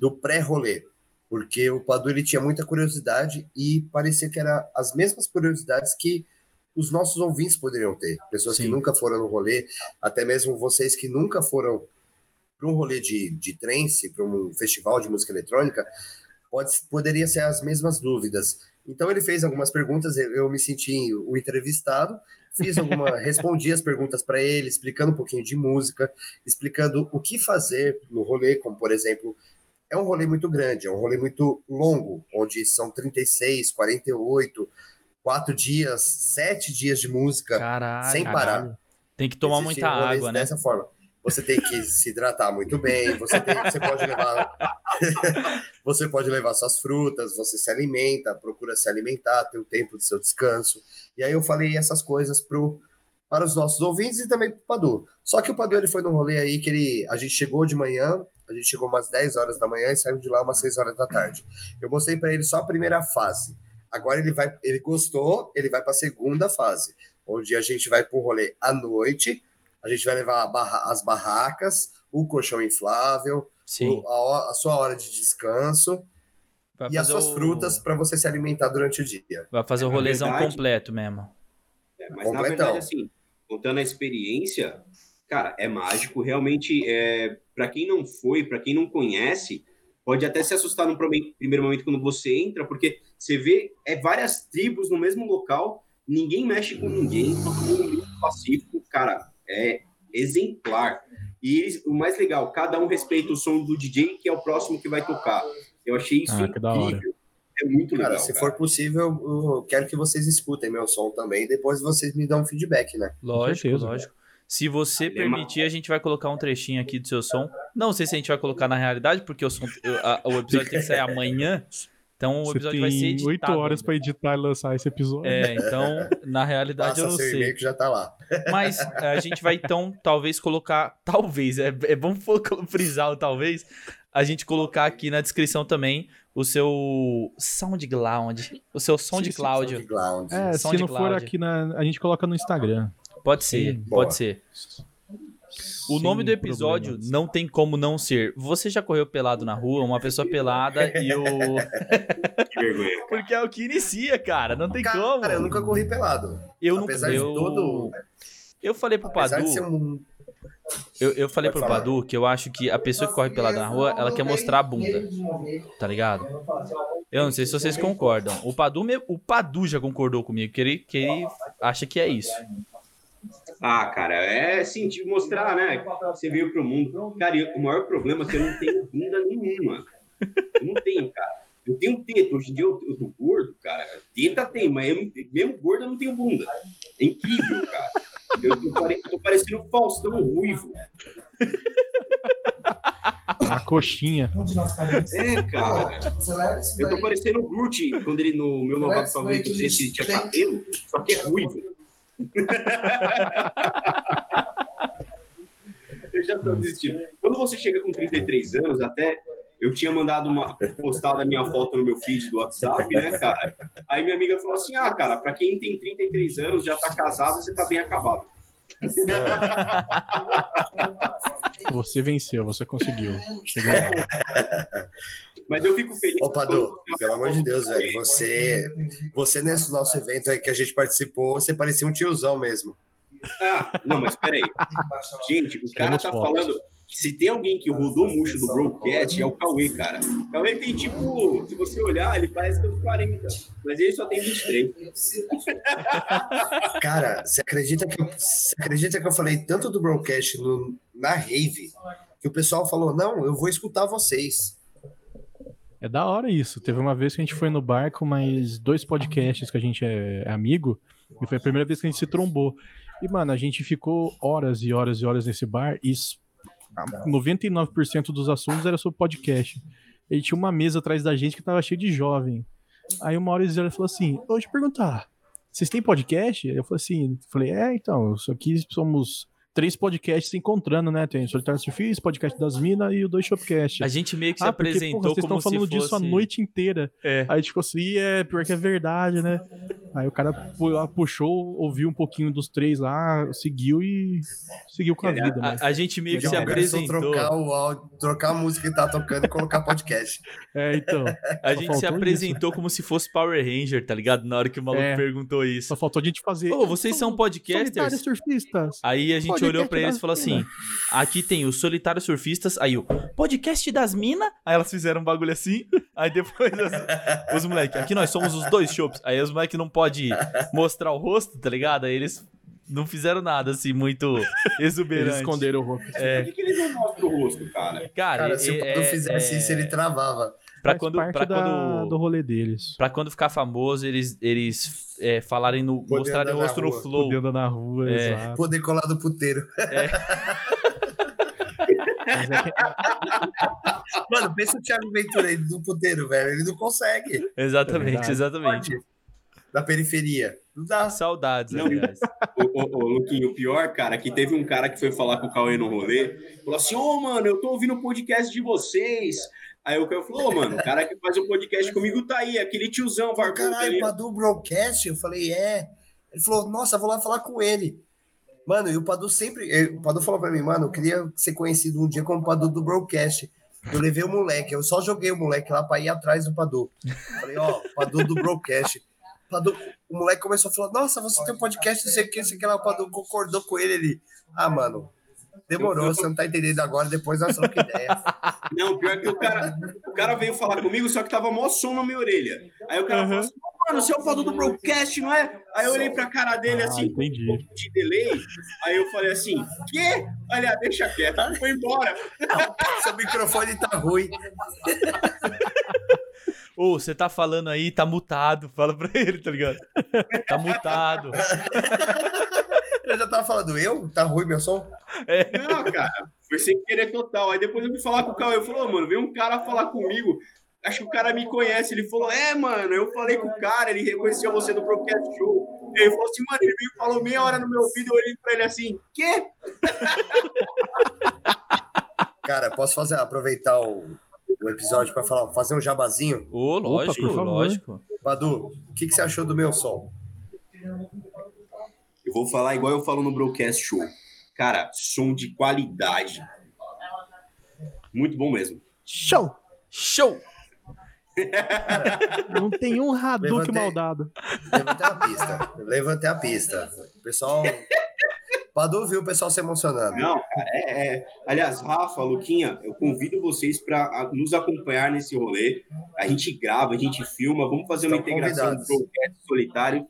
do pré-rolê, porque o Padu ele tinha muita curiosidade e parecia que era as mesmas curiosidades que os nossos ouvintes poderiam ter. Pessoas que Sim. nunca foram no rolê, até mesmo vocês que nunca foram para um rolê de, de trance, para um festival de música eletrônica, pode, poderia ser as mesmas dúvidas. Então ele fez algumas perguntas, eu, eu me senti o entrevistado, fiz alguma, respondi as perguntas para ele, explicando um pouquinho de música, explicando o que fazer no rolê, como por exemplo, é um rolê muito grande, é um rolê muito longo, onde são 36, 48, quatro dias, sete dias de música Caralho. sem parar. Tem que tomar Existem muita água, né? Dessa forma. Você tem que se hidratar muito bem, você, tem, você pode levar. você pode levar suas frutas, você se alimenta, procura se alimentar, ter o tempo do seu descanso. E aí eu falei essas coisas pro, para os nossos ouvintes e também para o Padu. Só que o Padu ele foi num rolê aí que ele, a gente chegou de manhã, a gente chegou umas 10 horas da manhã e saiu de lá umas 6 horas da tarde. Eu mostrei para ele só a primeira fase. Agora ele vai, ele gostou, ele vai para a segunda fase, onde a gente vai para um rolê à noite. A gente vai levar a barra- as barracas, o colchão inflável, Sim. o- a, a sua hora de descanso Vai e as suas o- frutas para você se alimentar durante o dia. Vai fazer o Na rolezão verdade- completo mesmo. É, mas na Completão. verdade, assim, contando a experiência, cara, é mágico. Realmente, é, para quem não foi, para quem não conhece, pode até se assustar no primeiro momento quando você entra, porque você vê é várias tribos no mesmo local, ninguém mexe com ninguém, todo mundo muito pacífico, cara, é exemplar. E eles- o mais legal, cada um respeita o som do DJ, que é o próximo que vai tocar. Eu achei isso Ah, que da hora. incrível. É muito legal. Cara, se cara. for possível, eu quero que vocês escutem meu som também. Depois vocês me dão um feedback, né? Lógico, lógico. Se você permitir, a gente vai colocar um trechinho aqui do seu som. Não sei se a gente vai colocar na realidade, porque o, som, a- o episódio tem que sair amanhã. Então o Você episódio vai ser tem editado. oito horas pra editar e lançar esse episódio. É, então, na realidade Passa eu não sei. que já tá lá. Mas a gente vai então, talvez, colocar. Talvez, é, é bom frisar o talvez. A gente colocar aqui na descrição também o seu SoundCloud. O seu SoundCloud. SoundCloud. É, se não for SoundCloud. aqui na. A gente coloca no Instagram. Pode ser, Sim, boa. pode ser. O nome do episódio problemas. não tem como não ser. Você já correu pelado na rua, uma pessoa pelada e o. Que vergonha. Porque é o que inicia, cara. Não tem Cara, como. eu nunca corri pelado. Eu nunca. apesar de Eu, todo- eu falei pro Apesar Padu. de ser um. Eu, eu falei Pode pro falar. Padu que eu acho que a pessoa que corre pelada na rua, ela quer mostrar a bunda, tá ligado? Eu não sei se vocês concordam. O Padu, me- o Padu já concordou comigo, que ele, que ele acha que é isso. Ah, cara, é sentir, mostrar, né? Você veio pro mundo. Cara, e o maior problema é que eu não tenho bunda nenhuma. Eu não tenho, cara. Eu tenho teta. Hoje em dia eu, eu tô gordo, cara. Teta tem, mas eu mesmo gordo eu não tenho bunda. É incrível, cara. Eu tô, pare- tô parecendo um Faustão ruivo. A coxinha. É, cara. Eu tô parecendo o Groot quando ele no meu novado favorito, se tinha cabelo, só que é ruivo. Eu já tô desistindo. Quando você chega com 33 anos, até eu tinha mandado uma postado a minha foto no meu feed do WhatsApp, né, cara? Aí minha amiga falou assim: ah, cara, pra quem tem 33 anos, já tá casado, você tá bem acabado. Você venceu, você conseguiu. Chegou. Mas eu fico feliz. Ô, Padu, pelo amor de Deus, velho. Você, você nesse nosso evento aí que a gente participou, você parecia um tiozão mesmo. Ah, não, mas peraí. Gente, o cara tá falando. que Se tem alguém que rodou murcho do Broadcast, é o Cauê, cara. O Cauê tem tipo, se você olhar, ele parece ter uns 40, mas ele só tem 23. Cara, você acredita que, você acredita que eu falei tanto do broadcast no, na rave que o pessoal falou: não, eu vou escutar vocês. É da hora isso. Teve uma vez que a gente foi no bar com mais dois podcasts que a gente é amigo, e foi a primeira vez que a gente se trombou. E, mano, a gente ficou horas e horas e horas nesse bar e s- 99% dos assuntos era sobre podcast. E tinha uma mesa atrás da gente que tava cheia de jovem. Aí uma hora eles falou assim: deixa eu perguntar, vocês têm podcast? Eu falei assim, falei, é, então, isso aqui somos três podcasts se encontrando, né? Tem o Solitário Surfista, podcast das Minas e o Dois Shopcast. A gente meio que se Ah, porque, apresentou porra, vocês como estão falando se fosse... disso a noite inteira. É. Aí a gente ficou assim, é, pior que é verdade, né? Aí o cara lá puxou, ouviu um pouquinho dos três lá, seguiu e seguiu com a vida. Mas... A, a gente meio que se só apresentou. trocar o áudio, trocar a música que tá tocando e colocar podcast. É, então. A Só gente se apresentou como se fosse Power Ranger, tá ligado? Na hora que o maluco É. perguntou isso. Só faltou a gente fazer. Ô, vocês são Solitários podcasters? surfistas. Aí a gente Podcast olhou pra eles e falou assim: aqui tem os Solitários Surfistas, aí o podcast das Minas. Aí elas fizeram um bagulho assim. Aí depois as- os moleques, aqui nós somos os dois shows. Aí os moleques não podem mostrar o rosto, tá ligado? Aí eles não fizeram nada assim muito exuberante. Eles esconderam o rosto. É, Por que, que eles não mostram o rosto, cara? cara, Cara, se o é, é- fizesse é- isso, ele travava. Pra Faz quando, parte pra da- quando, do rolê deles. pra quando ficar famoso, eles, eles é, falarem no. Poder mostrarem o rosto no flow. Poder andar na rua, É. exato. Poder colar do puteiro. É que- Mano, pensa o Thiago Ventura aí do puteiro, velho. Ele não consegue. Exatamente, É exatamente. Da periferia. Não dá. Saudades, Não. aliás. Ô, ô, ô, Luquinho, o pior, cara, que teve um cara que foi falar com o Cauê no rolê, falou assim, ô, mano, eu tô ouvindo o podcast de vocês. Aí o Cauê falou, ô, mano, o cara que faz o podcast comigo tá aí, aquele tiozão barbudo Caralho, Padu Broadcast? Eu falei, é. Ele falou, nossa, vou lá falar com ele. Mano, e o Padu sempre. eh, O Padu falou pra mim, mano, eu queria ser conhecido um dia como Padu do Broadcast. Eu levei o moleque, eu só joguei o moleque lá pra ir atrás do Padu. Falei, ó, Padu do Broadcast. Padu, o moleque começou a falar, nossa, você tem um podcast, não sei o que, não sei o que lá. O Padu concordou com ele ali. Ah, mano, demorou, você não tá entendendo agora, depois nós trocamos ideia. Não, pior que o cara, o cara veio falar comigo, só que tava mó som na minha orelha. Aí o cara falou assim, mano, você é o do broadcast, não é? Aí eu olhei pra cara dele Ah, assim, um entendi. pouco de delay. Aí eu falei assim, quê? Olha, deixa quieto, foi embora. Seu microfone tá ruim. Ô, você tá falando aí, tá mutado. Fala pra ele, tá ligado? Tá mutado. Eu já tava falando, eu? Tá ruim meu som? Não, cara, foi sem querer total. Aí depois eu fui falar com o Cauê, eu falei, "Ô, mano, veio um cara falar comigo. Acho que o cara me conhece. Ele falou, é, mano, eu falei com o cara, ele reconheceu você do Broadcast Show. Ele falou assim, mano, ele veio e falou meia hora no meu ouvido, eu olhei pra ele assim, quê? Cara, posso fazer, aproveitar o, o episódio para falar, fazer um jabazinho? Ô, lógico, por favor. lógico. Badu, o que, que você achou do meu som? Eu vou falar igual eu falo no Broadcast Show. Cara, som de qualidade. Muito bom mesmo. Show! Show! Não tem um Hadouken Levantei. maldado. Levantei a pista. Levantei a pista. O pessoal. Padu viu o pessoal se emocionando. Não, cara, é, é- Aliás, Rafa, Luquinha, eu convido vocês para nos acompanhar nesse rolê. A gente grava, a gente filma, vamos fazer uma Estão integração do convidados. podcast solitário.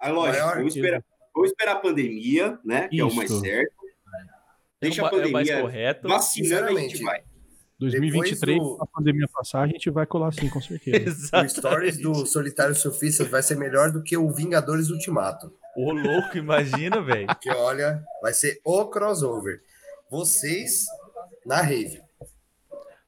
Aí, lógico, Maior vamos esperar, vamos esperar a pandemia, né? Que é o mais Isso. certo. Deixa a é o ma- é o mais pandemia correto. vacinando, a gente Sinceramente. vai. 2023, Depois do- a pandemia passar, a gente vai colar sim, com certeza. O Stories do Solitário Surfista vai ser melhor do que o Vingadores Ultimato. Ô, louco, imagina, velho. Que olha, vai ser o crossover. Vocês na rave.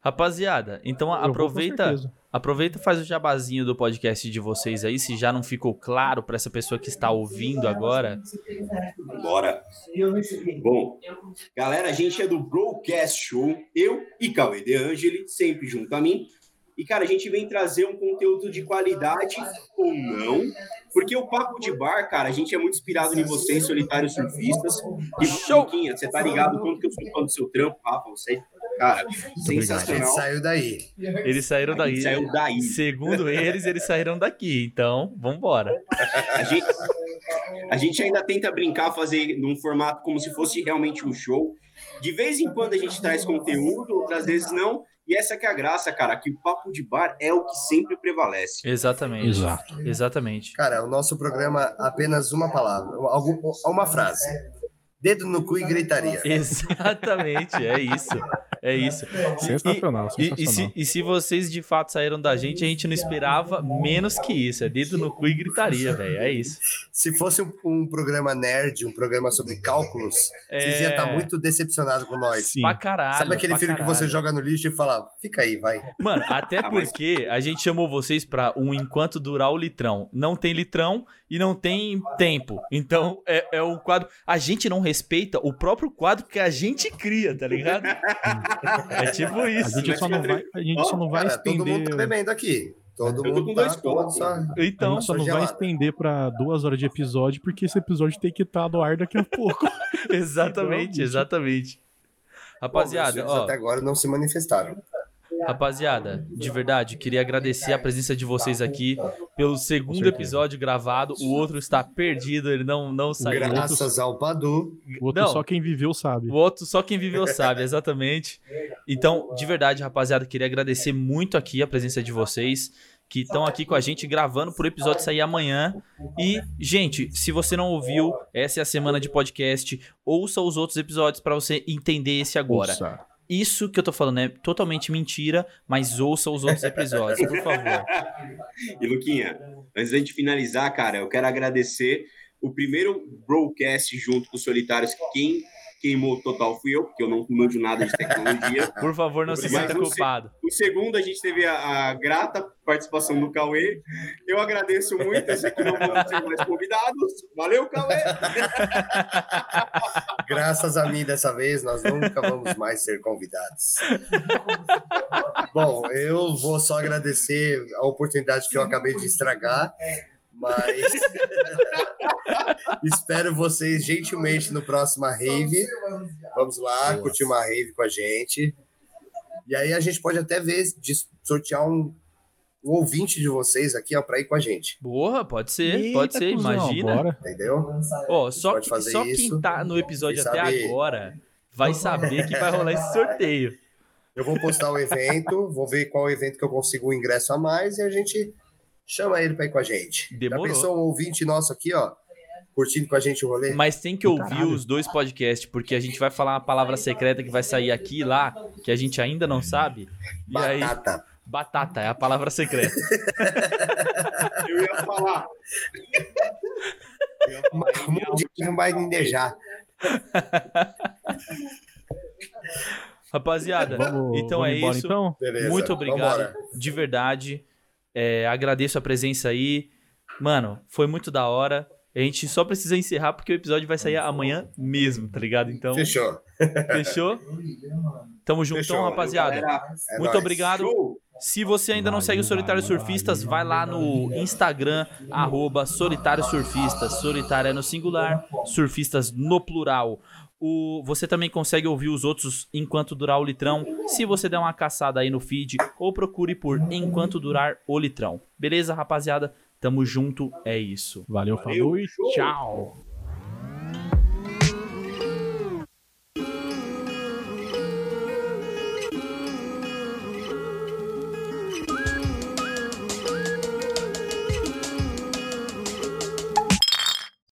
Rapaziada, então Eu vou com aproveita, certeza. Aproveita e faz o jabazinho do podcast de vocês aí, se já não ficou claro pra essa pessoa que está ouvindo agora. Bora. Bom, galera, a gente é do Broadcast Show, eu e Cauê De Angeli, sempre junto a mim. E, cara, a gente vem trazer um conteúdo de qualidade ou não, porque o Papo de Bar, cara, a gente é muito inspirado em vocês, solitários surfistas. E, Show! Luquinha, você tá ligado quanto que eu sou fã do seu trampo, Rafa, você, cara, A gente sensacional. saiu daí. Eles saíram daí. saiu daí. Segundo eles, eles saíram daqui. Então, vambora. A gente, a gente ainda tenta brincar, fazer num formato como se fosse realmente um show. De vez em quando a gente traz conteúdo, outras vezes não. E essa que é a graça, cara, que o papo de bar é o que sempre prevalece. Exatamente. Exato. Exatamente. Cara, o nosso programa apenas uma palavra, uma frase. Dedo no cu e gritaria. Exatamente, é isso. É isso. Sensacional, E, e se, sensacional. e se vocês de fato saíram da gente, a gente não esperava menos que isso. É dedo no cu e gritaria, velho. É isso. Se fosse um, um programa nerd, um programa sobre cálculos, vocês iam É. estar muito decepcionados com nós. Sim. Pra caralho. Sabe aquele pra filme que caralho. você joga no lixo e fala, fica aí, vai. Mano, até Ah, porque a gente chamou vocês pra um enquanto durar o litrão. Não tem litrão e não tem tempo. Então é, é um quadro. A gente não respeita o próprio quadro que a gente cria, tá ligado? é tipo A isso. gente só não vai, a gente só não vai Cara, todo mundo estender. tá bebendo aqui. Todo mundo com tá dois. A Então, gente só não vai gelado. estender pra duas horas de episódio, porque esse episódio tem que estar no ar daqui a pouco. exatamente, exatamente. Rapaziada, Bom, ó, até agora não se manifestaram. Rapaziada, de verdade, queria agradecer a presença de vocês aqui pelo segundo episódio gravado. O outro está perdido, ele não, não saiu. Graças ao Padu. O outro Não. só quem viveu sabe. O outro só quem viveu sabe, exatamente. Então, de verdade, rapaziada, queria agradecer muito aqui a presença de vocês que estão aqui com a gente gravando pro episódio sair amanhã. E, gente, se você não ouviu, essa é a semana de podcast. Ouça os outros episódios para você entender esse agora. Ouça. Isso que eu tô falando é totalmente mentira, mas ouça os outros episódios, por favor. E Luquinha, antes da gente finalizar, cara, eu quero agradecer o primeiro broadcast junto com os solitários. que Quem queimou total fui eu, porque eu não manjo nada de tecnologia. Por favor, não se sinta culpado. O segundo, a gente teve a, a grata participação do Cauê. Eu agradeço muito. Esse aqui não vamos ter mais convidados. Valeu, Cauê! Graças a mim, dessa vez, nós nunca vamos mais ser convidados. Bom, eu vou só agradecer a oportunidade que eu acabei de estragar, mas espero vocês gentilmente no próximo rave. Vamos lá, curtir uma rave com a gente. E aí a gente pode até ver de sortear um, um ouvinte de vocês aqui, ó, para ir com a gente, Boa, pode ser, Eita, pode ser, cuzão, imagina. bora. entendeu? Ó, só, que- fazer só isso. quem tá no episódio Quem até sabe- agora vai saber que vai rolar esse sorteio. Eu vou postar o evento, vou ver qual evento que eu consigo o ingresso a mais e a gente chama ele para ir com a gente. Demorou. Já pensou um ouvinte nosso aqui, ó, curtindo com a gente o rolê? Mas tem que ouvir Caralho. os dois podcasts, porque a gente vai falar uma palavra secreta que vai sair aqui e lá, que a gente ainda não sabe. E aí, Batata. batata é a palavra secreta. Eu ia falar. Eu ia falar, eu ia- dia não vai nindejar. Rapaziada, Vamos, então vamos é embora, isso. então? Beleza. Muito obrigado, Vambora. de verdade. É, agradeço a presença aí. Mano, foi muito da hora. A gente só precisa encerrar porque o episódio vai sair amanhã mesmo, tá ligado? Então, Fechou. fechou? Tamo juntão, rapaziada. É Muito nóis. obrigado. show! Se você ainda não segue o Solitário Surfistas, vai lá no Instagram, arroba Solitário Surfistas. Solitário é no singular, surfistas no plural. O, você também consegue ouvir os outros enquanto durar o litrão, se você der uma caçada aí no feed ou procure por enquanto durar o litrão. Beleza, rapaziada? Tamo junto, é isso. Valeu, Valeu, falou e tchau.